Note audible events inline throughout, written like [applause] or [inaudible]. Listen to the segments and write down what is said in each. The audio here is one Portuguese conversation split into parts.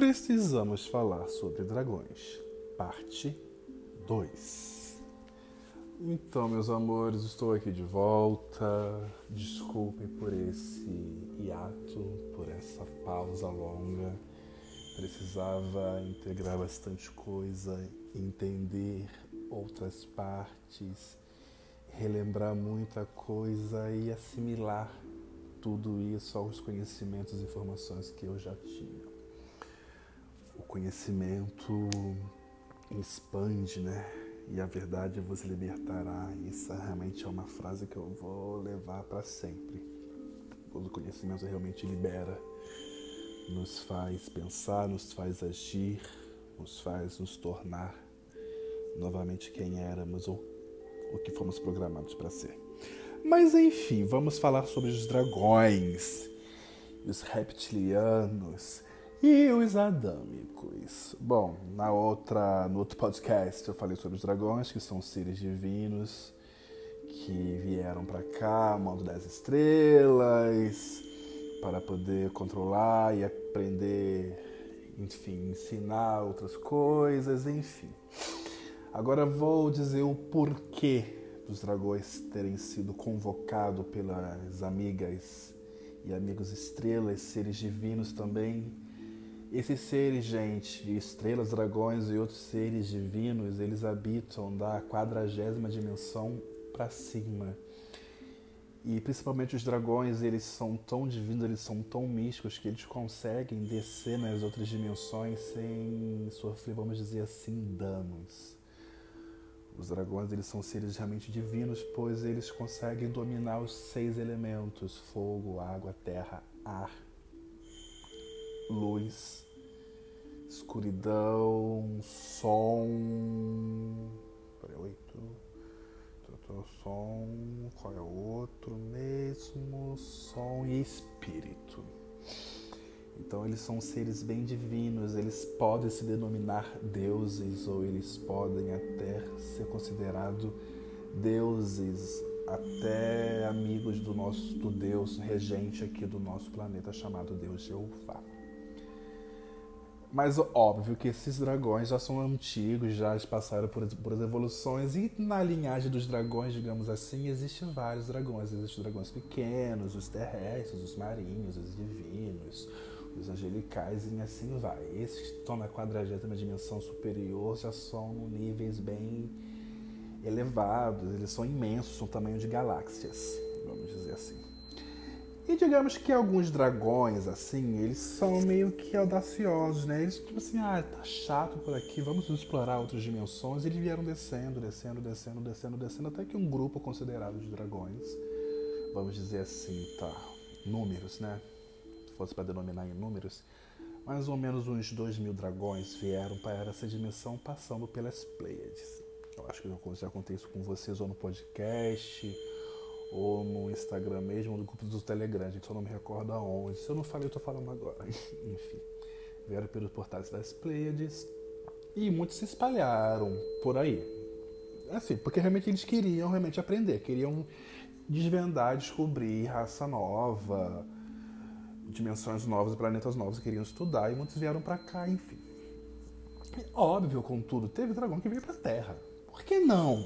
precisamos falar sobre dragões. Parte 2. Então, meus amores, estou aqui de volta. Desculpem por esse hiato, por essa pausa longa. Precisava integrar bastante coisa, entender outras partes, relembrar muita coisa e assimilar tudo isso aos conhecimentos e informações que eu já tinha. Conhecimento expande, né? E a verdade você libertará. Isso realmente é uma frase que eu vou levar para sempre. O conhecimento realmente libera, nos faz pensar, nos faz agir, nos faz nos tornar novamente quem éramos ou o que fomos programados para ser. Mas enfim, vamos falar sobre os dragões, os reptilianos e os adâmicos. Bom, na outra, no outro podcast eu falei sobre os dragões, que são seres divinos que vieram para cá, mundo das estrelas, para poder controlar e aprender, enfim, ensinar outras coisas, enfim. Agora vou dizer o porquê dos dragões terem sido convocados pelas amigas e amigos estrelas, seres divinos também. Esses seres, gente, estrelas, dragões e outros seres divinos, eles habitam da quadragésima dimensão para cima. E principalmente os dragões, eles são tão divinos, eles são tão místicos que eles conseguem descer nas outras dimensões sem sofrer, vamos dizer assim, danos. Os dragões eles são seres realmente divinos, pois eles conseguem dominar os seis elementos: fogo, água, terra, ar, luz, escuridão, som. Peraí, oito. Som, qual é o outro mesmo? Som e espírito. Então eles são seres bem divinos, eles podem se denominar deuses ou eles podem até ser considerados deuses, até amigos do nosso do Deus regente aqui do nosso planeta chamado Deus Jeová. Mas óbvio que esses dragões já são antigos, já passaram por, por evoluções, e na linhagem dos dragões, digamos assim, existem vários dragões. Existem dragões pequenos, os terrestres, os marinhos, os divinos, os angelicais e assim vai. Esses que estão na quadragésima dimensão superior já são níveis bem elevados, eles são imensos, são tamanho de galáxias, vamos dizer assim. E digamos que alguns dragões, assim, eles são meio que audaciosos, né? Eles, tipo assim, ah, tá chato por aqui, vamos explorar outras dimensões. E eles vieram descendo, descendo, descendo, descendo, descendo, até que um grupo considerado de dragões, vamos dizer assim, tá, números, né? fosse para denominar em números, mais ou menos uns dois mil dragões vieram para essa dimensão passando pelas Pleiades. Eu acho que já contei isso com vocês ou no podcast, ou no Instagram mesmo, no grupo do Telegram, gente, só não me recordo aonde. Se eu não falei, eu estou falando agora. [laughs] Enfim, vieram pelos portais das Pleiades e muitos se espalharam por aí. Assim, porque realmente eles queriam realmente aprender, queriam desvendar, descobrir raça nova, dimensões novas, planetas novos que queriam estudar e muitos vieram para cá, enfim. Óbvio, contudo, teve dragão que veio para a Terra. Por que não?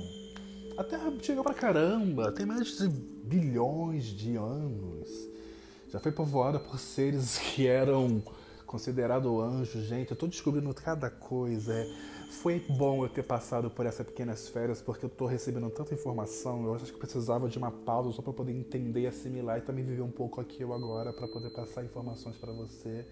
A Terra chegou para caramba, tem mais de bilhões de anos. Já foi povoada por seres [laughs] que eram considerados anjos, gente. Eu tô descobrindo cada coisa. Foi bom eu ter passado por essas pequenas férias, porque eu estou recebendo tanta informação. Eu acho que precisava de uma pausa só para poder entender, assimilar e também viver um pouco aqui eu agora para poder passar informações para você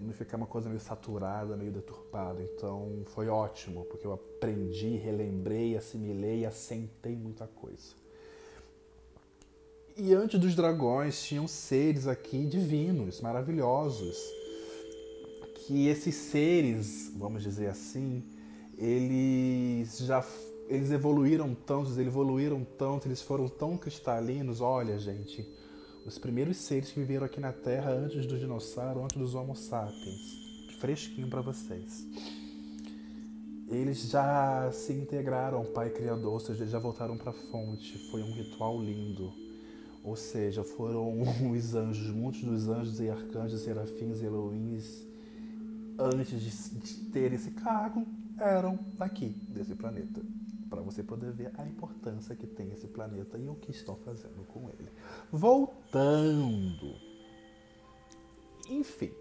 e não ficar uma coisa meio saturada, meio deturpada. Então foi ótimo, porque eu aprendi, relembrei, assimilei, assentei muita coisa. E antes dos dragões tinham seres aqui divinos, maravilhosos. Que esses seres, vamos dizer assim, eles já eles evoluíram tanto, eles evoluíram tanto, eles foram tão cristalinos. Olha, gente, os primeiros seres que viveram aqui na Terra antes dos dinossauros, antes dos Homo sapiens. Fresquinho para vocês. Eles já se integraram ao Pai Criador, ou seja, já voltaram para a fonte. Foi um ritual lindo. Ou seja, foram [laughs] os anjos, muitos dos anjos e arcanjos, serafins e eloíns antes de, de ter esse cargo, eram daqui, desse planeta. Para você poder ver a importância que tem esse planeta e o que estão fazendo com ele. Voltando. Enfim.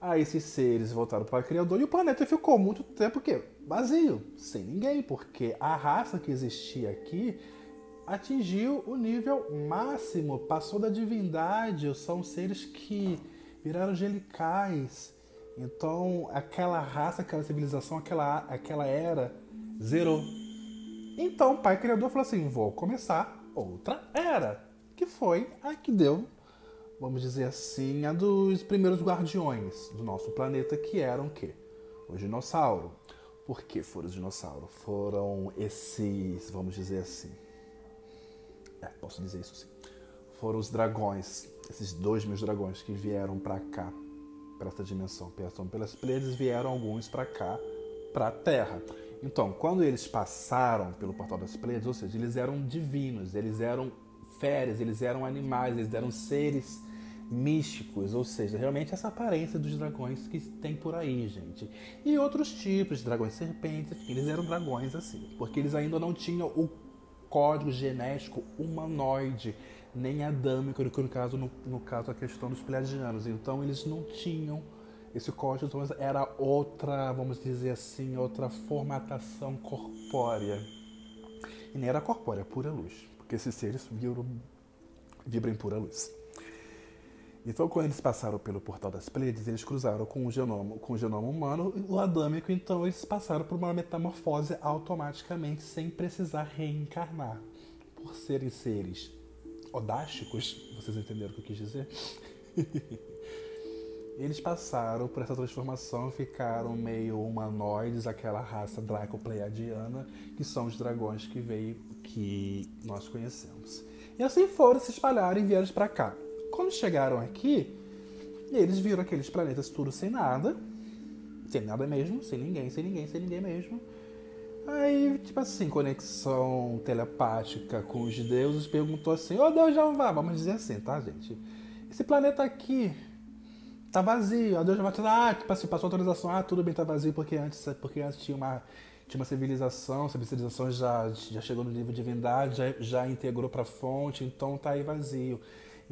Aí esses seres voltaram para o Criador e o planeta ficou muito tempo que vazio, sem ninguém, porque a raça que existia aqui atingiu o nível máximo, passou da divindade, são seres que viraram angelicais. Então, aquela raça, aquela civilização, aquela, aquela era zerou. Então, o pai criador falou assim: vou começar outra era, que foi a que deu, vamos dizer assim, a dos primeiros guardiões do nosso planeta, que eram o quê? O dinossauro. Por que foram os dinossauros? Foram esses, vamos dizer assim. É, posso dizer isso sim. Foram os dragões, esses dois mil dragões que vieram para cá, para essa dimensão. Passam pelas Pleiades, vieram alguns para cá, para a Terra. Então, quando eles passaram pelo portal das Pleiades, ou seja, eles eram divinos, eles eram férias, eles eram animais, eles eram seres místicos, ou seja, realmente essa aparência dos dragões que tem por aí, gente. E outros tipos de dragões serpentes, eles eram dragões assim, porque eles ainda não tinham o código genético humanoide, nem adâmico, no caso, no, no caso a questão dos pleiadianos. Então eles não tinham esse código, então era outra, vamos dizer assim, outra formatação corpórea. E nem era corpórea, pura luz, porque esses seres vibram, vibram em pura luz. Então, quando eles passaram pelo portal das Pleiades, eles cruzaram com o genoma, com o genoma humano e o adâmico, então eles passaram por uma metamorfose automaticamente, sem precisar reencarnar. Por serem seres odásticos, vocês entenderam o que eu quis dizer? [laughs] eles passaram por essa transformação ficaram meio humanoides, aquela raça draco-pleiadiana, que são os dragões que veio que nós conhecemos. E assim foram se espalharam e vieram para cá. Quando chegaram aqui, eles viram aqueles planetas tudo sem nada, sem nada mesmo, sem ninguém, sem ninguém, sem ninguém mesmo. Aí, tipo assim, conexão telepática com os deuses, perguntou assim: Ô oh, Deus Jeová, vamos dizer assim, tá, gente? Esse planeta aqui tá vazio. A Deus Jeová ah, tipo assim, passou autorização, ah, tudo bem, tá vazio, porque antes, porque antes tinha uma, tinha uma civilização, essa civilização já, já chegou no nível de divindade, já, já integrou pra fonte, então tá aí vazio.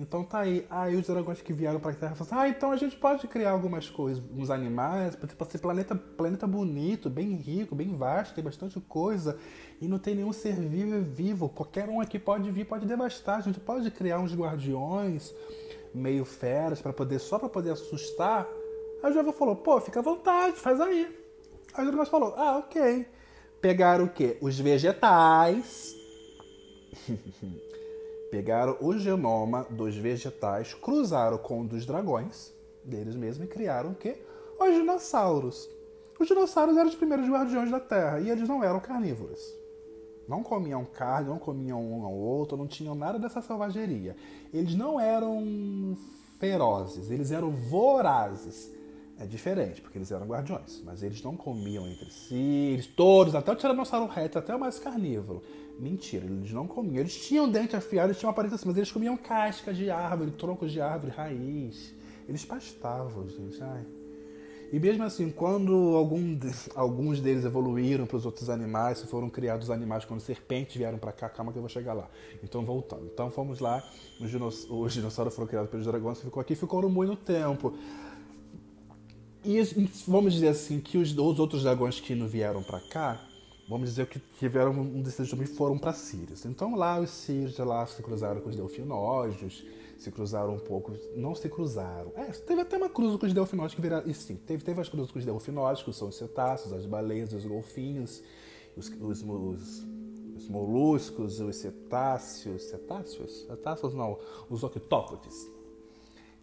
Então tá aí. Aí os dragões que vieram pra Terra falaram assim, ah, então a gente pode criar algumas coisas, uns animais, tipo assim, planeta, planeta bonito, bem rico, bem vasto, tem bastante coisa, e não tem nenhum ser vivo vivo. Qualquer um aqui pode vir, pode devastar. A gente pode criar uns guardiões meio feras para poder, só para poder assustar. Aí o falou, pô, fica à vontade, faz aí. Aí o dragão falou, ah, ok. Pegaram o quê? Os vegetais. [laughs] Pegaram o genoma dos vegetais, cruzaram com o dos dragões, deles mesmos, e criaram o quê? Os dinossauros. Os dinossauros eram os primeiros guardiões da Terra e eles não eram carnívoros. Não comiam carne, não comiam um ao outro, não tinham nada dessa selvageria. Eles não eram ferozes, eles eram vorazes. É diferente, porque eles eram guardiões, mas eles não comiam entre si, eles todos, até o Tiranossauro Rex, até o mais carnívoro. Mentira, eles não comiam. Eles tinham dente afiado, eles tinham aparência assim, mas eles comiam cascas de árvore, troncos de árvore, raiz. Eles pastavam, gente. Ai. E mesmo assim, quando algum, alguns deles evoluíram para os outros animais, foram criados animais, quando serpentes vieram para cá, calma que eu vou chegar lá. Então, voltando. Então, fomos lá, os, dinoss os dinossauros foram criados pelos dragões, ficou aqui, ficou muito tempo. E vamos dizer assim, que os, os outros dragões que não vieram para cá, vamos dizer que tiveram um desses também foram para Sirius. Então lá os Sirius lá se cruzaram com os delfinóides, se cruzaram um pouco, não se cruzaram. É, teve até uma cruz com os delfinóides que viraram, e sim, teve, teve as cruzes com os delfinóides, que são os cetáceos, as baleias, os golfinhos, os, os, os, os moluscos, os cetáceos, cetáceos? Cetáceos não, os octópodes.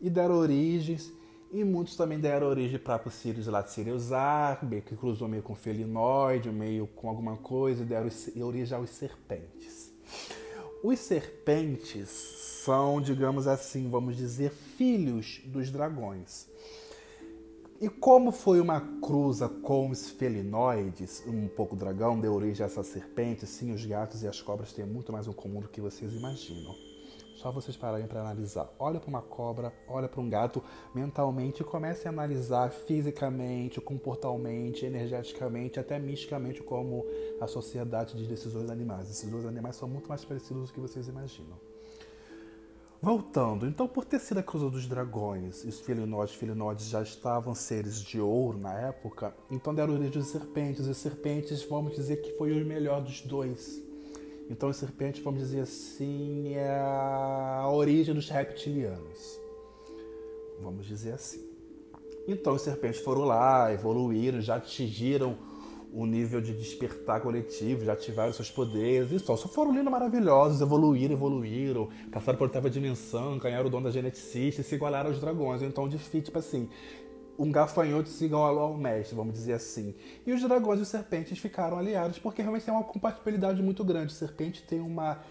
E deram origens e muitos também deram origem para Sirius lá de Siriusar, que cruzou meio com felinoide, meio com alguma coisa, e deram origem aos serpentes. Os serpentes são, digamos assim, vamos dizer, filhos dos dragões. E como foi uma cruza com os felinoides, um pouco dragão, deu origem a essa serpente, sim, os gatos e as cobras têm muito mais em comum do que vocês imaginam. Só vocês pararem para analisar. Olha para uma cobra, olha para um gato mentalmente e comecem a analisar fisicamente, comportalmente, energeticamente, até misticamente como a sociedade de decisões animais. Esses dois animais são muito mais parecidos do que vocês imaginam. Voltando, então por ter sido a cruza dos dragões e os felinoides, felinoides já estavam seres de ouro na época, então deram origem aos serpentes. E os serpentes, vamos dizer que foi o melhor dos dois. Então os serpentes, vamos dizer assim, é a origem dos reptilianos. Vamos dizer assim. Então os serpentes foram lá, evoluíram, já atingiram o nível de despertar coletivo, já ativaram seus poderes e só. Só foram lindos maravilhosos, evoluíram, evoluíram, passaram por oitava dimensão, ganharam o dom da geneticista e se igualaram aos dragões. Então, de tipo assim, um gafanhoto se igualou ao mestre, vamos dizer assim. E os dragões e os serpentes ficaram aliados porque realmente tem uma compatibilidade muito grande. O serpente tem uma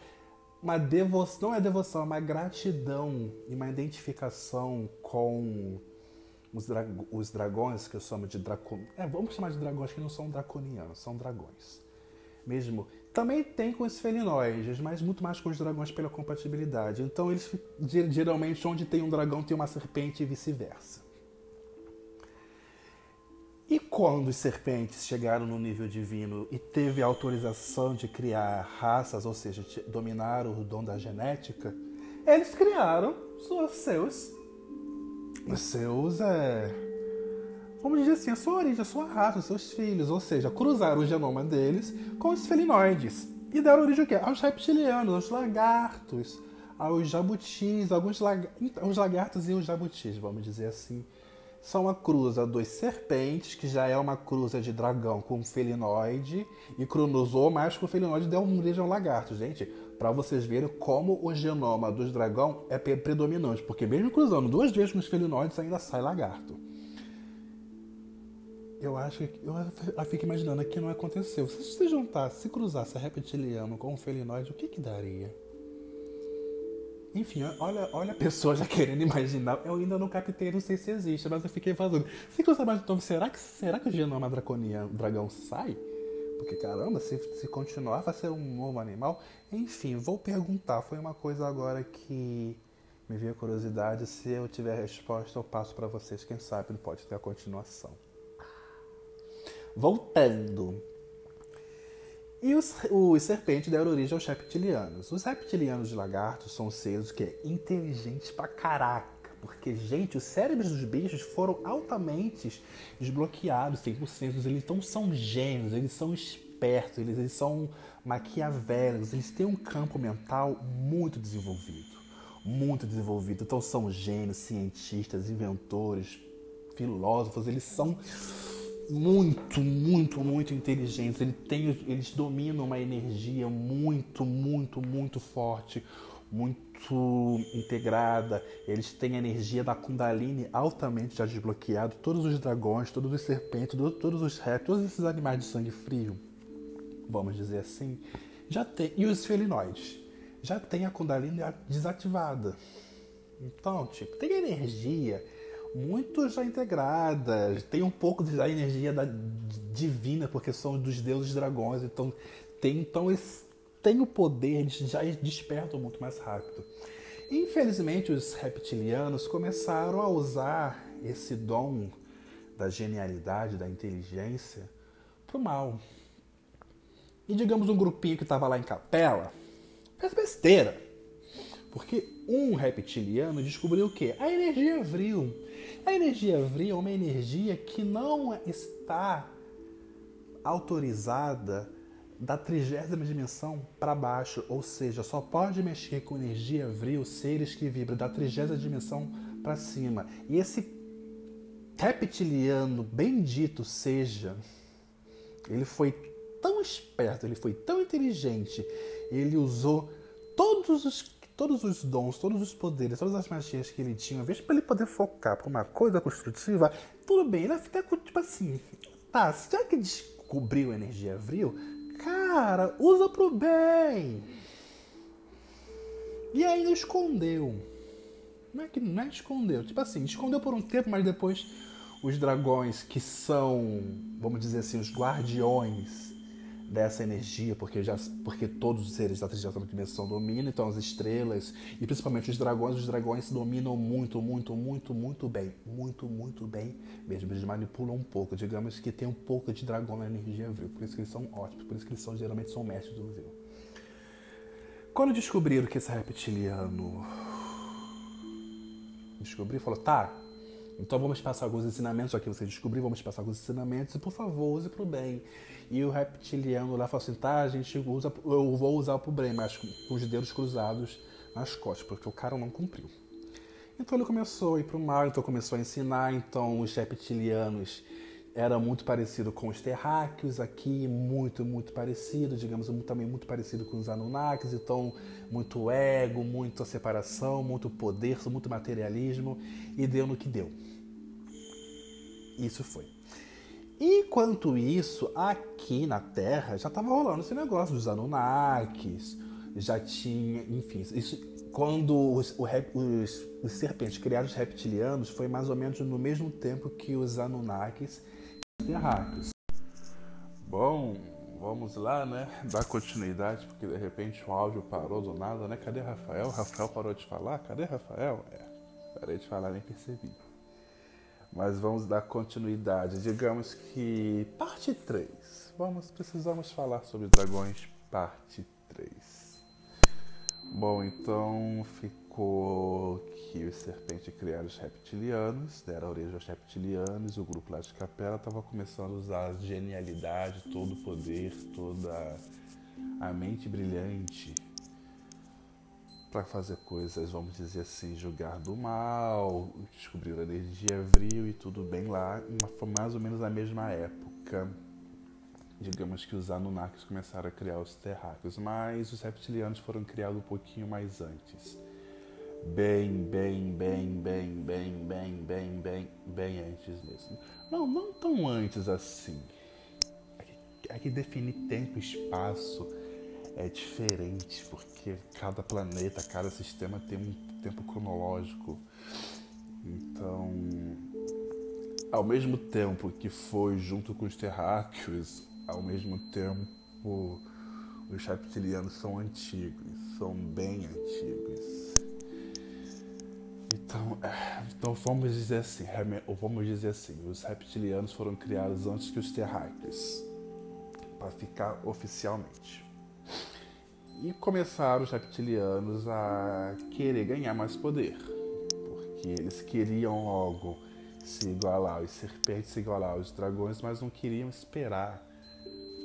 uma devoção, não é devoção, é uma gratidão e uma identificação com os, dra os dragões, que eu chamo de dracon... É, vamos chamar de dragões que não são draconianos, são dragões. Mesmo. Também tem com os felinoides, mas muito mais com os dragões pela compatibilidade. Então, eles geralmente, onde tem um dragão, tem uma serpente e vice-versa. E quando os serpentes chegaram no nível divino e teve a autorização de criar raças, ou seja, dominar o dom da genética, eles criaram seus seus, é, vamos dizer assim, a sua origem, a sua raça, os seus filhos, ou seja, cruzaram o genoma deles com os felinoides. E deram origem aos reptilianos, aos lagartos, aos jabutis, alguns lag... Então, os lagartos e os jabutis, vamos dizer assim, são a cruza dos serpentes, que já é uma cruza de dragão com felinoide, e cruzou mais com felinoide deu origem ao lagarto. Gente, para vocês verem como o genoma dos dragão é predominante, porque mesmo cruzando duas vezes com os felinoides ainda sai lagarto. Eu acho que eu fico imaginando que não aconteceu. Se você juntasse, se cruzasse reptiliano com um felinoide, o que que daria? Enfim, olha, olha a pessoa já querendo imaginar. Eu ainda não captei, não sei se existe, mas eu fiquei fazendo. Se cruzar mais então, será que, será que o genoma draconiano dragão sai? Porque caramba, se, se continuar vai ser um novo animal. Enfim, vou perguntar. Foi uma coisa agora que me veio curiosidade. Se eu tiver resposta, eu passo para vocês. Quem sabe pode ter a continuação. Voltando. E os, os serpentes deram origem aos reptilianos. Os reptilianos de lagartos são seres que é inteligentes pra caraca. Porque, gente, os cérebros dos bichos foram altamente desbloqueados, 100%. Eles então são gênios, eles são espertos, eles, eles são maquiavélicos, eles têm um campo mental muito desenvolvido. Muito desenvolvido. Então, são gênios, cientistas, inventores, filósofos, eles são muito, muito, muito inteligentes. Eles, têm, eles dominam uma energia muito, muito, muito forte muito integrada, eles têm a energia da Kundalini altamente já desbloqueado. Todos os dragões, todos os serpentes, todos os répteis, todos esses animais de sangue frio, vamos dizer assim, já tem. E os felinoides já tem a Kundalini desativada. Então, tipo, tem energia muito já integrada, tem um pouco da energia da divina, porque são dos deuses dragões, então tem então esse têm o poder, eles já despertam muito mais rápido. Infelizmente, os reptilianos começaram a usar esse dom da genialidade, da inteligência, para o mal. E digamos um grupinho que estava lá em capela, fez besteira. Porque um reptiliano descobriu o quê? A energia vril. A energia vril é uma energia que não está autorizada da trigésima dimensão para baixo, ou seja, só pode mexer com energia vril seres que vibram da trigésima dimensão para cima. E esse reptiliano bendito seja, ele foi tão esperto, ele foi tão inteligente, ele usou todos os todos os dons, todos os poderes, todas as magias que ele tinha, vez para ele poder focar para uma coisa construtiva, tudo bem, ele até tipo assim, tá, já que descobriu a energia vril, Cara, usa pro bem. E ainda escondeu. Não é que não é escondeu. Tipo assim, escondeu por um tempo, mas depois os dragões, que são, vamos dizer assim, os guardiões dessa energia, porque, já, porque todos os seres da terceira dimensão dominam, então as estrelas e principalmente os dragões, os dragões dominam muito, muito, muito, muito bem, muito, muito bem mesmo. Eles manipulam um pouco, digamos que tem um pouco de dragão na energia vril, por isso que eles são ótimos, por isso que eles são, geralmente são mestres do vril. Quando descobriram que esse reptiliano descobriu, falou, tá, então vamos passar alguns ensinamentos, já que você descobriu, vamos passar alguns ensinamentos e por favor use pro bem. E o reptiliano lá falou assim, tá, a gente usa, eu vou usar pro bem, mas com os dedos cruzados nas costas, porque o cara não cumpriu. Então ele começou a ir pro mal, então começou a ensinar, então os reptilianos era muito parecido com os terráqueos aqui, muito, muito parecido, digamos, também muito parecido com os Anunnakis, então muito ego, muita separação, muito poder, muito materialismo, e deu no que deu. Isso foi. Enquanto isso, aqui na Terra já estava rolando esse negócio dos Anunnakis, já tinha, enfim, isso, quando os, os, os serpentes criaram os reptilianos, foi mais ou menos no mesmo tempo que os Anunnakis terráqueos. Bom, vamos lá, né? [laughs] Dar continuidade, porque de repente o áudio parou do nada, né? Cadê Rafael? Rafael parou de falar? Cadê Rafael? É, parei de falar, nem percebi. Mas vamos dar continuidade. Digamos que parte 3. Vamos, precisamos falar sobre dragões, parte 3. Bom, então ficou que os serpentes criaram os reptilianos, deram origem aos reptilianos, o grupo lá de capela estava começando a usar a genialidade, todo o poder, toda a mente brilhante para fazer coisas, vamos dizer assim, julgar do mal, descobrir a energia vril e tudo bem lá. Foi mais ou menos na mesma época, digamos que os Anunnakis começaram a criar os terráqueos, mas os reptilianos foram criados um pouquinho mais antes bem, bem, bem, bem, bem, bem, bem, bem, bem antes mesmo. Não, não tão antes assim. É que definir tempo e espaço é diferente, porque cada planeta, cada sistema tem um tempo cronológico. Então, ao mesmo tempo que foi junto com os terráqueos, ao mesmo tempo os reptilianos são antigos, são bem antigos. Então, é, então vamos dizer assim, vamos dizer assim, os reptilianos foram criados antes que os terráqueos, para ficar oficialmente. E começaram os reptilianos a querer ganhar mais poder, porque eles queriam logo se igualar aos serpentes, se igualar aos dragões, mas não queriam esperar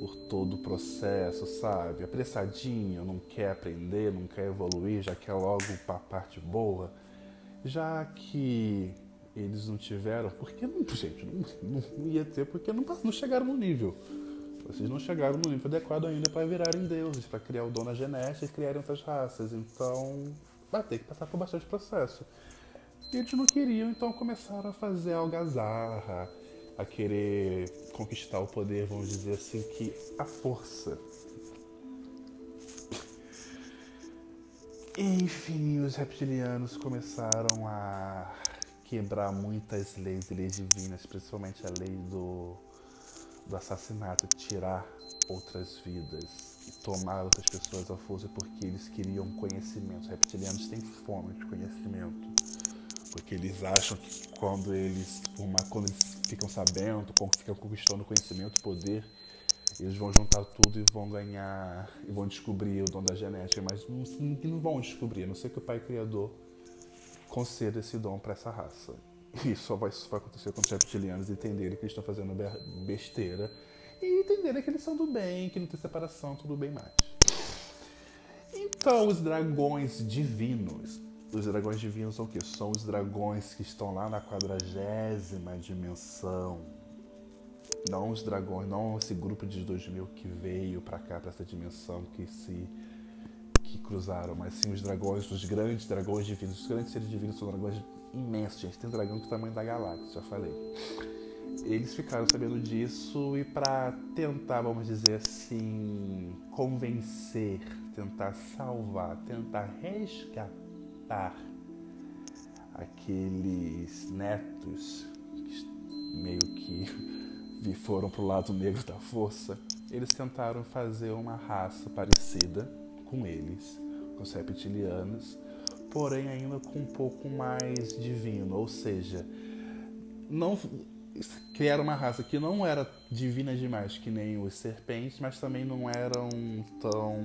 por todo o processo, sabe? Apressadinho, não quer aprender, não quer evoluir, já quer logo para a parte boa já que eles não tiveram, porque não, gente, não, não ia ter, porque não, não chegaram no nível. Vocês não chegaram no nível adequado ainda para virarem deuses, para criar o dono genética e criarem outras raças. Então, vai ter que passar por bastante processo. E eles não queriam, então começaram a fazer algazarra, a querer conquistar o poder, vamos dizer assim, que a força Enfim, os reptilianos começaram a quebrar muitas leis e leis divinas, principalmente a lei do, do assassinato, tirar outras vidas e tomar outras pessoas à força porque eles queriam conhecimento. Os reptilianos têm fome de conhecimento, porque eles acham que quando eles, quando eles ficam sabendo, quando ficam conquistando conhecimento, poder, eles vão juntar tudo e vão ganhar, e vão descobrir o dom da genética, mas não, não vão descobrir, a não ser que o Pai Criador conceda esse dom para essa raça. [laughs] E só vai, isso vai acontecer quando os reptilianos entenderem que eles estão fazendo besteira e entenderem que eles são do bem, que não tem separação, tudo bem mais. Então, os dragões divinos. Os dragões divinos são o quê? São os dragões que estão lá na quadragésima dimensão não os dragões, não esse grupo de 2000 que veio para cá, para essa dimensão que se que cruzaram, mas sim os dragões, os grandes dragões divinos. Os grandes seres divinos são dragões imensos, gente. Tem dragão do tamanho da galáxia, já falei. Eles ficaram sabendo disso e para tentar, vamos dizer assim, convencer, tentar salvar, tentar resgatar aqueles netos meio que foram pro lado negro da força, eles tentaram fazer uma raça parecida com eles, com os reptilianos, porém ainda com um pouco mais divino, ou seja, não criaram uma raça que não era divina demais que nem os serpentes, mas também não eram tão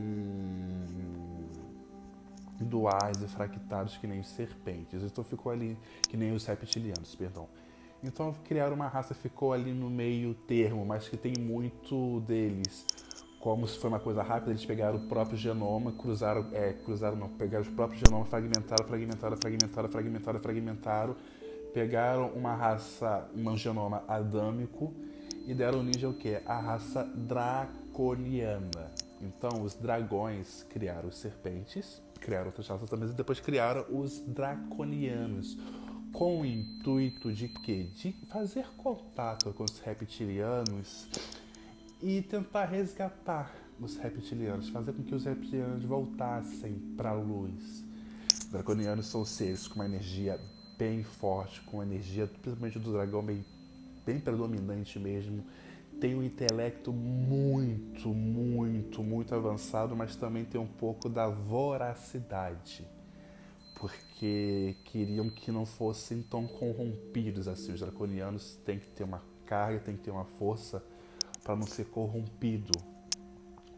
duais e fractados que nem os serpentes. Então ficou ali que nem os reptilianos, perdão. Então criaram uma raça ficou ali no meio termo, mas que tem muito deles. Como se foi uma coisa rápida, eles pegaram o próprio genoma, cruzaram, é, cruzaram não, pegaram os próprios genomas, fragmentaram, fragmentaram, fragmentaram, fragmentaram, fragmentaram, pegaram uma raça, um genoma adâmico e deram origem ao que? A raça draconiana. Então os dragões criaram os serpentes, criaram outras raças também, e depois criaram os draconianos com o intuito de quê? De fazer contato com os reptilianos e tentar resgatar os reptilianos, fazer com que os reptilianos voltassem para a luz. Os draconianos são seres com uma energia bem forte, com energia, principalmente do dragão, bem, bem predominante mesmo. Tem um intelecto muito, muito, muito avançado, mas também tem um pouco da voracidade porque queriam que não fossem tão corrompidos assim. Os draconianos têm que ter uma carga, têm que ter uma força para não ser corrompido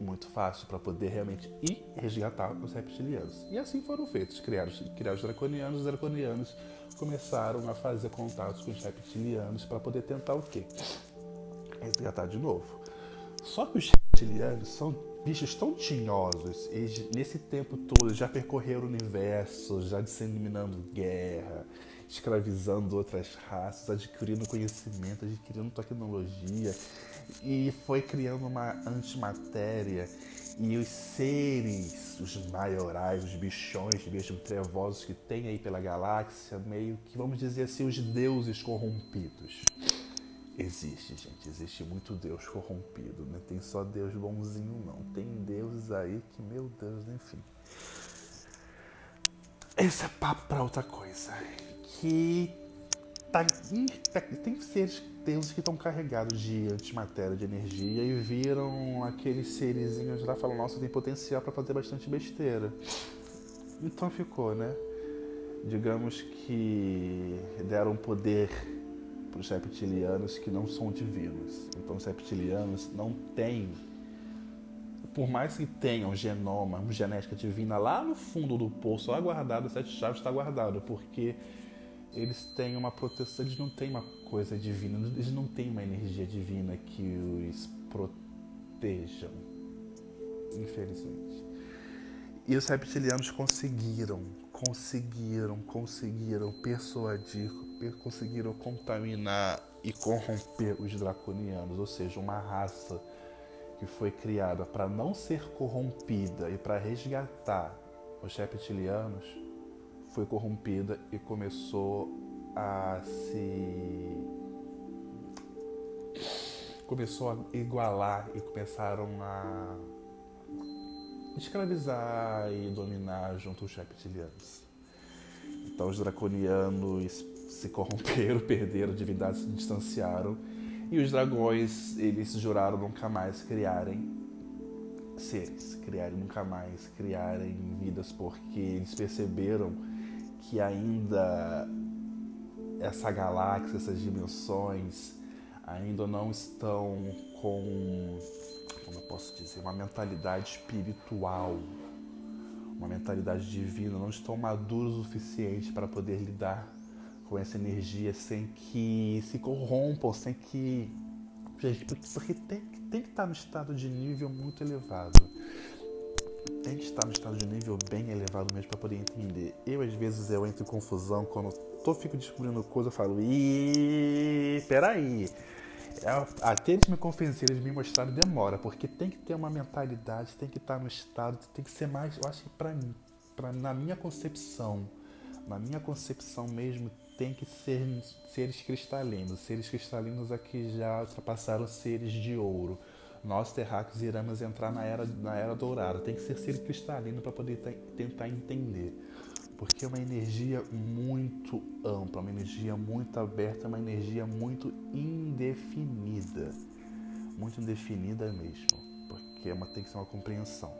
muito fácil para poder realmente ir resgatar os reptilianos. E assim foram feitos, criaram, criaram os draconianos, os draconianos começaram a fazer contatos com os reptilianos para poder tentar o quê? Resgatar de novo. Só que os reptilianos são bichos tão tinhosos, nesse tempo todo já percorreram o universo, já disseminando guerra, escravizando outras raças, adquirindo conhecimento, adquirindo tecnologia e foi criando uma antimatéria e os seres, os maiorais, os bichões mesmo trevosos que tem aí pela galáxia, meio que vamos dizer assim, os deuses corrompidos. Existe, gente, existe muito Deus corrompido, né? Tem só Deus bonzinho, não. Tem deuses aí que, meu Deus, enfim. Esse é papo pra outra coisa. Que tá, tem seres, deuses que estão carregados de antimatéria, de energia, e viram aqueles serizinhos lá falaram, nossa, tem potencial para fazer bastante besteira. Então ficou, né? Digamos que deram poder para os reptilianos que não são divinos. Então, os reptilianos não têm, por mais que tenham genoma, genética divina lá no fundo do poço, lá guardado, sete chaves está guardado, porque eles têm uma proteção, eles não têm uma coisa divina, eles não têm uma energia divina que os protejam, infelizmente. E os reptilianos conseguiram, conseguiram, conseguiram persuadir conseguiram contaminar e corromper os draconianos, ou seja, uma raça que foi criada para não ser corrompida e para resgatar os reptilianos, foi corrompida e começou a se começou a igualar e começaram a escravizar e dominar junto os reptilianos. Então os draconianos se corromperam, [laughs] perderam divindades, se distanciaram. E os dragões, eles juraram nunca mais criarem seres, criarem nunca mais criarem vidas, porque eles perceberam que ainda essa galáxia, essas dimensões, ainda não estão com, como eu posso dizer, uma mentalidade espiritual, uma mentalidade divina, não estão maduros o suficiente para poder lidar com essa energia sem que se corrompam, sem que. Porque tem, tem que estar no estado de nível muito elevado. Tem que estar no estado de nível bem elevado mesmo para poder entender. Eu, às vezes, eu entro em confusão quando tô fico descobrindo coisa, eu falo, ih, peraí. Até eles me convencerem, eles me mostrarem, demora, porque tem que ter uma mentalidade, tem que estar no estado, tem que ser mais, eu acho que para mim, pra, na minha concepção, na minha concepção mesmo, tem que ser seres cristalinos. Seres cristalinos aqui já ultrapassaram seres de ouro. Nós, terráqueos, iremos entrar na era, na era dourada. Tem que ser ser cristalino para poder tentar entender. Porque é uma energia muito ampla, uma energia muito aberta, uma energia muito indefinida. muito indefinida mesmo, porque é uma, tem que ser uma compreensão.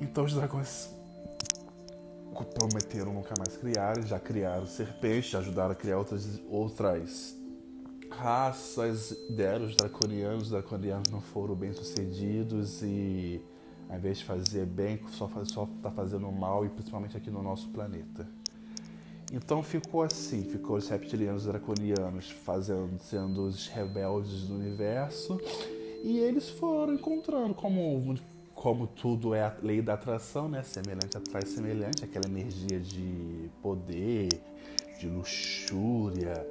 Então os dragões prometeram nunca mais criar, já criaram serpentes, ajudaram a criar outras, outras raças, deram os draconianos, os draconianos não foram bem sucedidos e ao invés de fazer bem, só está fazendo mal, e principalmente aqui no nosso planeta. Então ficou assim, ficou os reptilianos e draconianos fazendo, sendo os rebeldes do universo, e eles foram encontrando como como tudo é a lei da atração, né? Semelhante atrai semelhante, aquela energia de poder, de luxúria,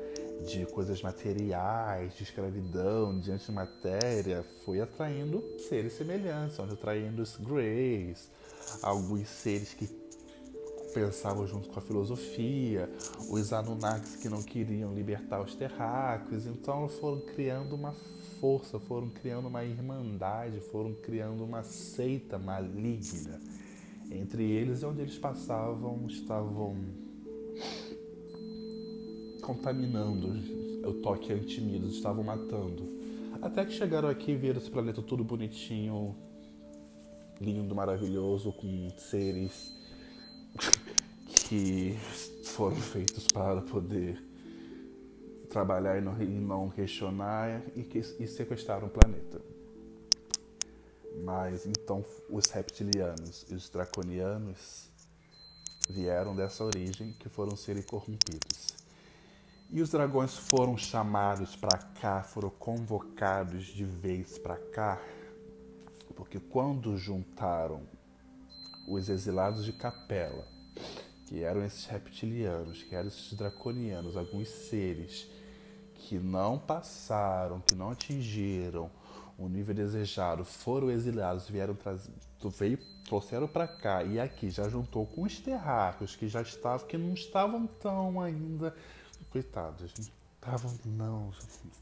de coisas materiais, de escravidão, de antimatéria, foi atraindo seres semelhantes, onde atraindo os Greys, alguns seres que pensavam junto com a filosofia, os Anunnakis que não queriam libertar os terráqueos, então foram criando uma força, foram criando uma irmandade, foram criando uma seita maligna. Entre eles, onde eles passavam, estavam contaminando o toque antimidos, estavam matando. Até que chegaram aqui e viram esse planeta todo bonitinho, lindo, maravilhoso, com seres que foram feitos para poder trabalhar e não, questionar e, que, e sequestraram o planeta. Mas então os reptilianos e os draconianos vieram dessa origem que foram seres corrompidos. E os dragões foram chamados para cá, foram convocados de vez para cá, porque quando juntaram os exilados de Capela, que eram esses reptilianos, que eram esses draconianos, alguns seres que não passaram, que não atingiram o nível desejado, foram exilados, vieram trazer, veio, trouxeram para cá e aqui já juntou com os terráqueos que já estavam, que não estavam tão ainda coitados, estavam não.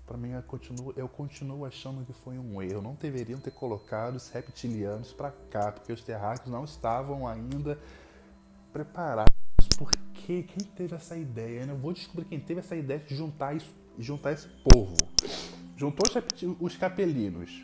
Para mim, eu continuo, eu continuo achando que foi um erro. Não deveriam ter colocado os reptilianos para cá, porque os terráqueos não estavam ainda preparados. Por quê? Quem teve essa ideia? Eu vou descobrir quem teve essa ideia de juntar, isso, juntar esse povo. Juntou os, os capelinos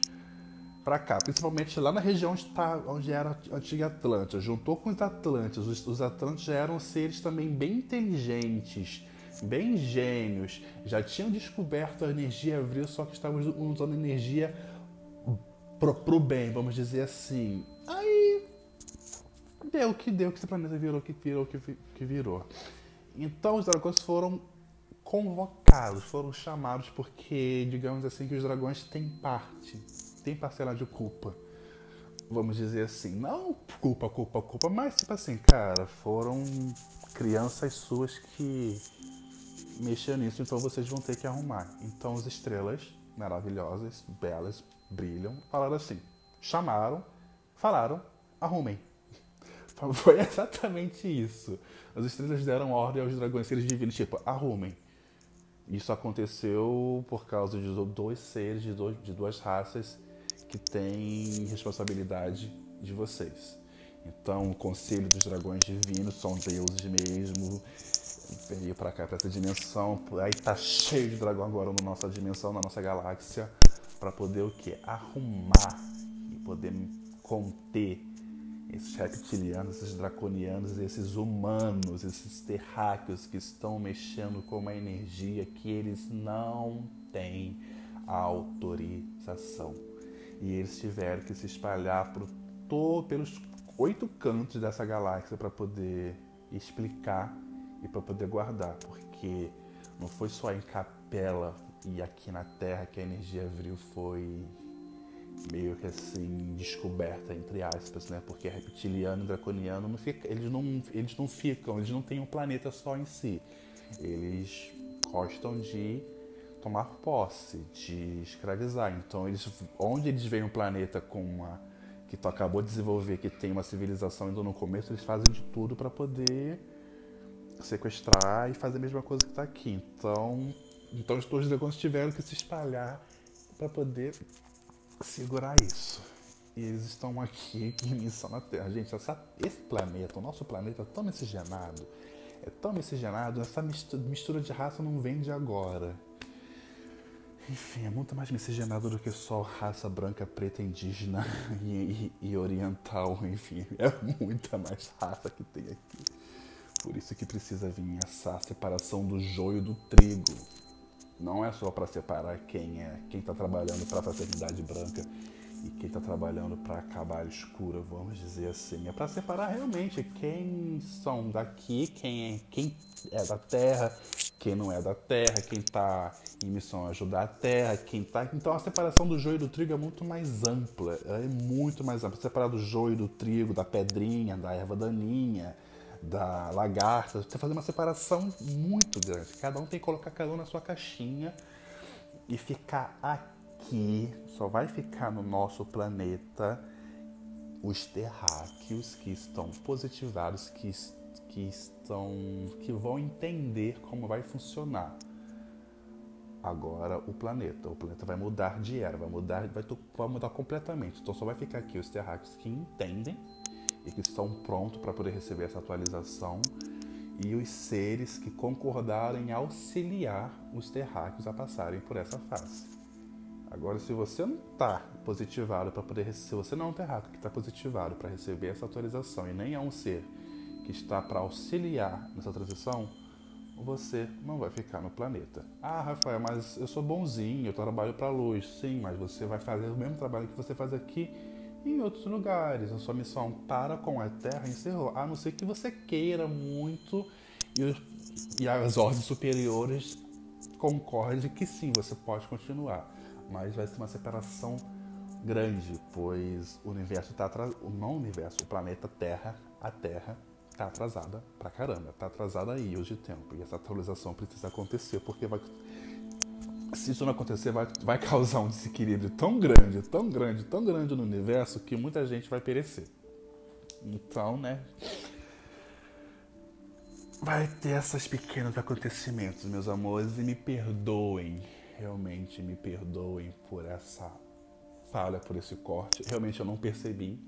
para cá, principalmente lá na região onde, tá, onde era a antiga Atlântida. Juntou com os Atlantes. Os, os Atlantes já eram seres também bem inteligentes bem gênios, já tinham descoberto a energia avril, só que estavam usando energia pro, pro bem, vamos dizer assim. Deu o que deu, que esse planeta virou que virou que, que virou. Então os dragões foram convocados, foram chamados porque, digamos assim, que os dragões têm parte, têm parcela de culpa. Vamos dizer assim, não culpa, culpa, culpa, mas tipo assim, cara, foram crianças suas que mexer nisso, então vocês vão ter que arrumar. Então as estrelas maravilhosas, belas, brilham, falaram assim, chamaram, falaram, arrumem. [laughs] Foi exatamente isso. As estrelas deram ordem aos dragões seres divinos, tipo, arrumem. Isso aconteceu por causa de dois seres, de, dois, de duas raças que têm responsabilidade de vocês. Então, o Conselho dos Dragões Divinos são deuses mesmo, veio para cá, para essa dimensão. Aí tá cheio de dragão agora na nossa dimensão, na nossa galáxia, para poder o que? Arrumar e poder conter esses reptilianos, esses draconianos, esses humanos, esses terráqueos que estão mexendo com uma energia que eles não têm autorização. E eles tiveram que se espalhar por pelos oito cantos dessa galáxia para poder explicar e para poder guardar, porque não foi só em Capela e aqui na Terra que a energia vril foi meio que assim descoberta entre aspas, né? Porque reptiliano e draconiano não fica, eles não eles não ficam, eles não têm um planeta só em si. Eles gostam de tomar posse, de escravizar. Então eles onde eles veem um planeta com uma que tu acabou de desenvolver, que tem uma civilização ainda no começo, eles fazem de tudo para poder sequestrar e fazer a mesma coisa que está aqui. Então, então os dois dragões tiveram que se espalhar para poder segurar isso. E eles estão aqui [laughs] em missão na Terra. Gente, essa, esse planeta, o nosso planeta é tão miscigenado, é tão miscigenado, essa mistura de raça não vem de agora. enfim, é muito mais miscigenado do que só raça branca, preta, indígena [laughs] e, e, e, oriental. Enfim, é muita mais raça que tem aqui. Por isso que precisa vir essa separação do joio do trigo. Não é só para separar quem é, quem está trabalhando para a fraternidade branca e quem está trabalhando para acabar a escura, vamos dizer assim. É para separar realmente quem são daqui, quem é, quem é da terra, quem não é da terra, quem está em missão ajudar a terra, quem está. Então a separação do joio e do trigo é muito mais ampla, é muito mais ampla. Separar do joio do trigo, da pedrinha, da erva daninha, da lagarta, você fazer uma separação muito grande. Cada um tem que colocar cada um na sua caixinha e ficar aqui, só vai ficar no nosso planeta os terráqueos que estão positivados, que que estão que vão entender como vai funcionar agora o planeta. O planeta vai mudar de era, vai mudar, vai, vai mudar completamente. Então só vai ficar aqui os terráqueos que entendem e que estão prontos para poder receber essa atualização e os seres que concordaram em auxiliar os terráqueos a passarem por essa fase. Agora, se você não está positivado para poder se você não é um terráqueo que está positivado para receber essa atualização e nem é um ser que está para auxiliar nessa transição, você não vai ficar no planeta. Ah, Rafael, mas eu sou bonzinho, eu trabalho para a luz. Sim, mas você vai fazer o mesmo trabalho que você faz aqui em outros lugares. A sua missão para com a Terra encerrou, a não ser que você queira muito e, e as ordens superiores concordem que sim, você pode continuar. Mas vai ser uma separação grande, pois o universo está atrasado. Não o universo, o planeta Terra, a Terra tá atrasada pra caramba, tá atrasada aí hoje de tempo. E essa atualização precisa acontecer, porque vai. Se isso não acontecer, vai, vai causar um desequilíbrio tão grande, tão grande, tão grande no universo que muita gente vai perecer. Então, né? Vai ter esses pequenos acontecimentos, meus amores, e me perdoem, realmente me perdoem por essa falha, por esse corte. Realmente eu não percebi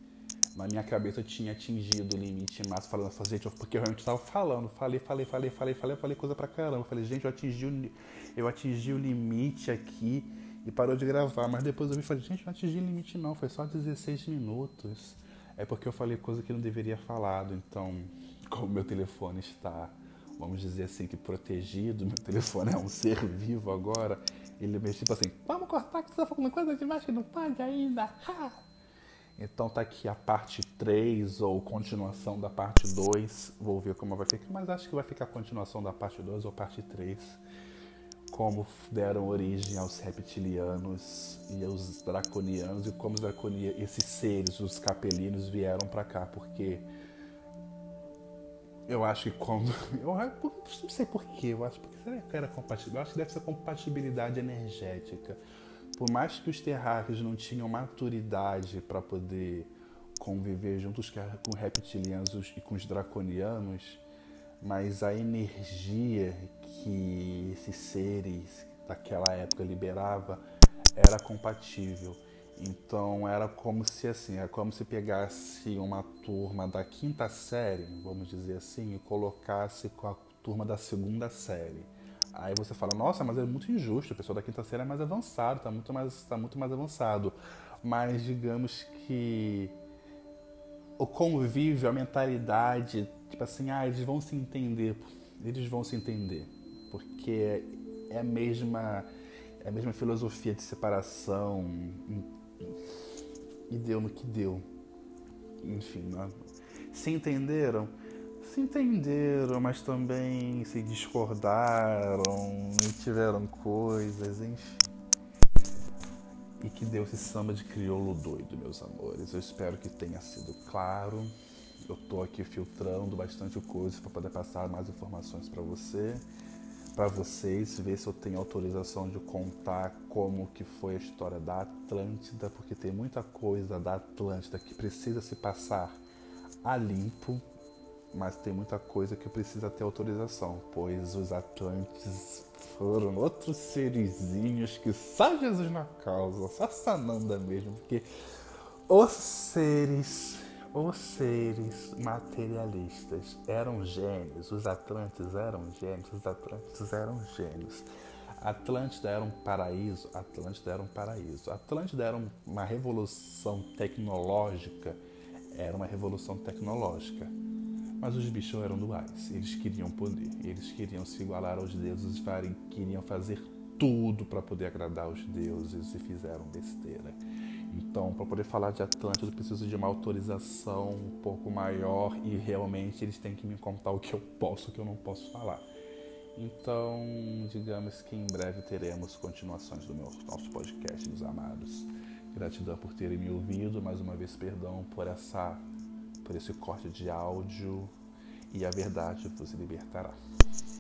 na minha cabeça eu tinha atingido o limite máximo, falando assim, gente, porque eu realmente estava falando, falei, falei, falei, falei, falei, falei coisa pra caramba. Falei, gente, eu atingi o, eu atingi o limite aqui e parou de gravar. Mas depois eu vi e falei, gente, não atingi o limite não, foi só 16 minutos. É porque eu falei coisa que não deveria falado, então, como meu telefone está, vamos dizer assim, que protegido, meu telefone é um ser vivo agora, ele me tipo assim, vamos cortar que você tá falando coisa demais que não pode ainda. Ha! [laughs] Então tá aqui a parte 3 ou continuação da parte 2. Vou ver como vai ficar, mas acho que vai ficar a continuação da parte 2 ou parte 3. Como deram origem aos reptilianos e aos draconianos e como os esses seres, os capelinos, vieram para cá, porque eu acho que quando. [laughs] Eu não sei porquê, eu acho que será que era compatível? Eu acho que deve ser compatibilidade energética por mais que os terráqueos não tinham maturidade para poder conviver juntos com reptilianos e com os draconianos, mas a energia que esses seres daquela época liberava era compatível. Então era como se assim, é como se pegasse uma turma da quinta série, vamos dizer assim, e colocasse com a turma da segunda série. Aí você fala, nossa, mas é muito injusto, o pessoal da quinta série é mais avançado, está muito mais, tá muito mais avançado. Mas digamos que o convívio, a mentalidade, tipo assim, ah, eles vão se entender, eles vão se entender, porque é a mesma, é a mesma filosofia de separação e deu no que deu. Enfim, né? se entenderam? Se entenderam, mas também se discordaram e tiveram coisas, enfim. E que deu esse samba de crioulo doido, meus amores. Eu espero que tenha sido claro. Eu tô aqui filtrando bastante coisa para poder passar mais informações para você, para vocês, ver se eu tenho autorização de contar como que foi a história da Atlântida, porque tem muita coisa da Atlântida que precisa se passar a limpo mas tem muita coisa que precisa ter autorização, pois os Atlantes foram outros serizinhos que só Jesus na causa, só Sananda mesmo, porque os seres, os seres materialistas eram gênios, os Atlantes eram gênios, os Atlantes eram gênios. Atlântida era um paraíso, Atlântida era um paraíso. Atlântida era uma revolução tecnológica, era uma revolução tecnológica. Mas os bichos eram duais, eles queriam poder, eles queriam se igualar aos deuses, queriam fazer tudo para poder agradar os deuses e fizeram besteira. Então, para poder falar de Atlântida, eu preciso de uma autorização um pouco maior e realmente eles têm que me contar o que eu posso e o que eu não posso falar. Então, digamos que em breve teremos continuações do meu, nosso podcast, meus amados. Gratidão por terem me ouvido, mais uma vez perdão por essa por esse corte de áudio e a verdade vos libertará.